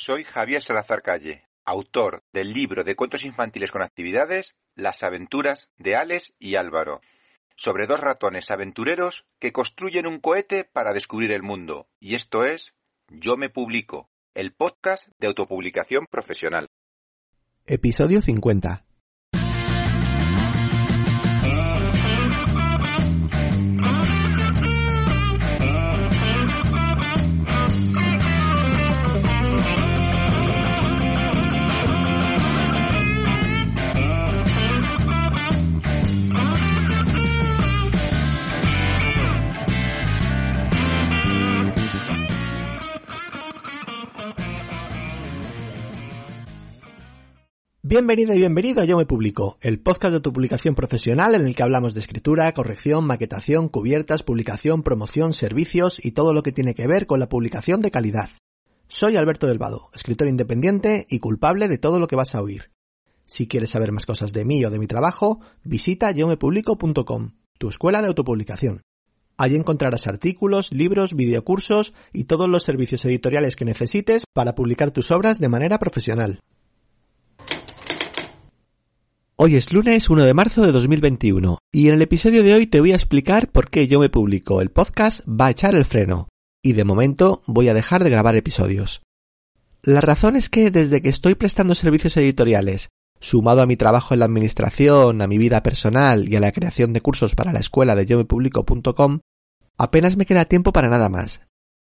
Soy Javier Salazar Calle, autor del libro de cuentos infantiles con actividades Las aventuras de Alex y Álvaro, sobre dos ratones aventureros que construyen un cohete para descubrir el mundo. Y esto es Yo me publico, el podcast de autopublicación profesional. Episodio 50. Bienvenido y bienvenido a Yo Me Publico, el podcast de autopublicación profesional en el que hablamos de escritura, corrección, maquetación, cubiertas, publicación, promoción, servicios y todo lo que tiene que ver con la publicación de calidad. Soy Alberto del Vado, escritor independiente y culpable de todo lo que vas a oír. Si quieres saber más cosas de mí o de mi trabajo, visita yomepublico.com, tu escuela de autopublicación. Allí encontrarás artículos, libros, videocursos y todos los servicios editoriales que necesites para publicar tus obras de manera profesional. Hoy es lunes 1 de marzo de 2021 y en el episodio de hoy te voy a explicar por qué yo me publico el podcast va a echar el freno y de momento voy a dejar de grabar episodios. La razón es que desde que estoy prestando servicios editoriales, sumado a mi trabajo en la administración, a mi vida personal y a la creación de cursos para la escuela de yo me publico.com, apenas me queda tiempo para nada más.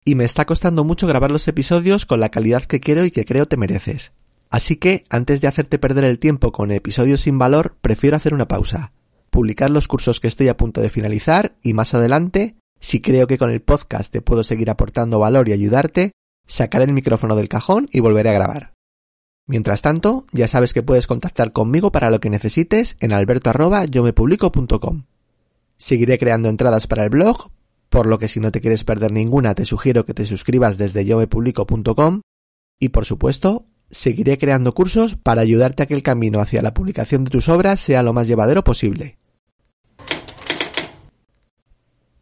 Y me está costando mucho grabar los episodios con la calidad que quiero y que creo te mereces. Así que, antes de hacerte perder el tiempo con episodios sin valor, prefiero hacer una pausa, publicar los cursos que estoy a punto de finalizar y más adelante, si creo que con el podcast te puedo seguir aportando valor y ayudarte, sacaré el micrófono del cajón y volveré a grabar. Mientras tanto, ya sabes que puedes contactar conmigo para lo que necesites en alberto@yomepublico.com. Seguiré creando entradas para el blog, por lo que si no te quieres perder ninguna te sugiero que te suscribas desde yomepublico.com y por supuesto seguiré creando cursos para ayudarte a que el camino hacia la publicación de tus obras sea lo más llevadero posible.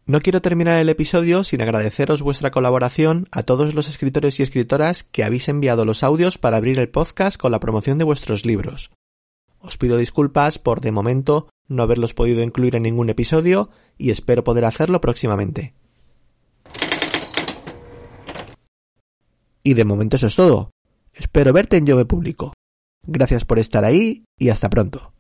No quiero terminar el episodio sin agradeceros vuestra colaboración a todos los escritores y escritoras que habéis enviado los audios para abrir el podcast con la promoción de vuestros libros. Os pido disculpas por de momento no haberlos podido incluir en ningún episodio y espero poder hacerlo próximamente. Y de momento eso es todo. Espero verte en Yo Me Publico. Gracias por estar ahí y hasta pronto.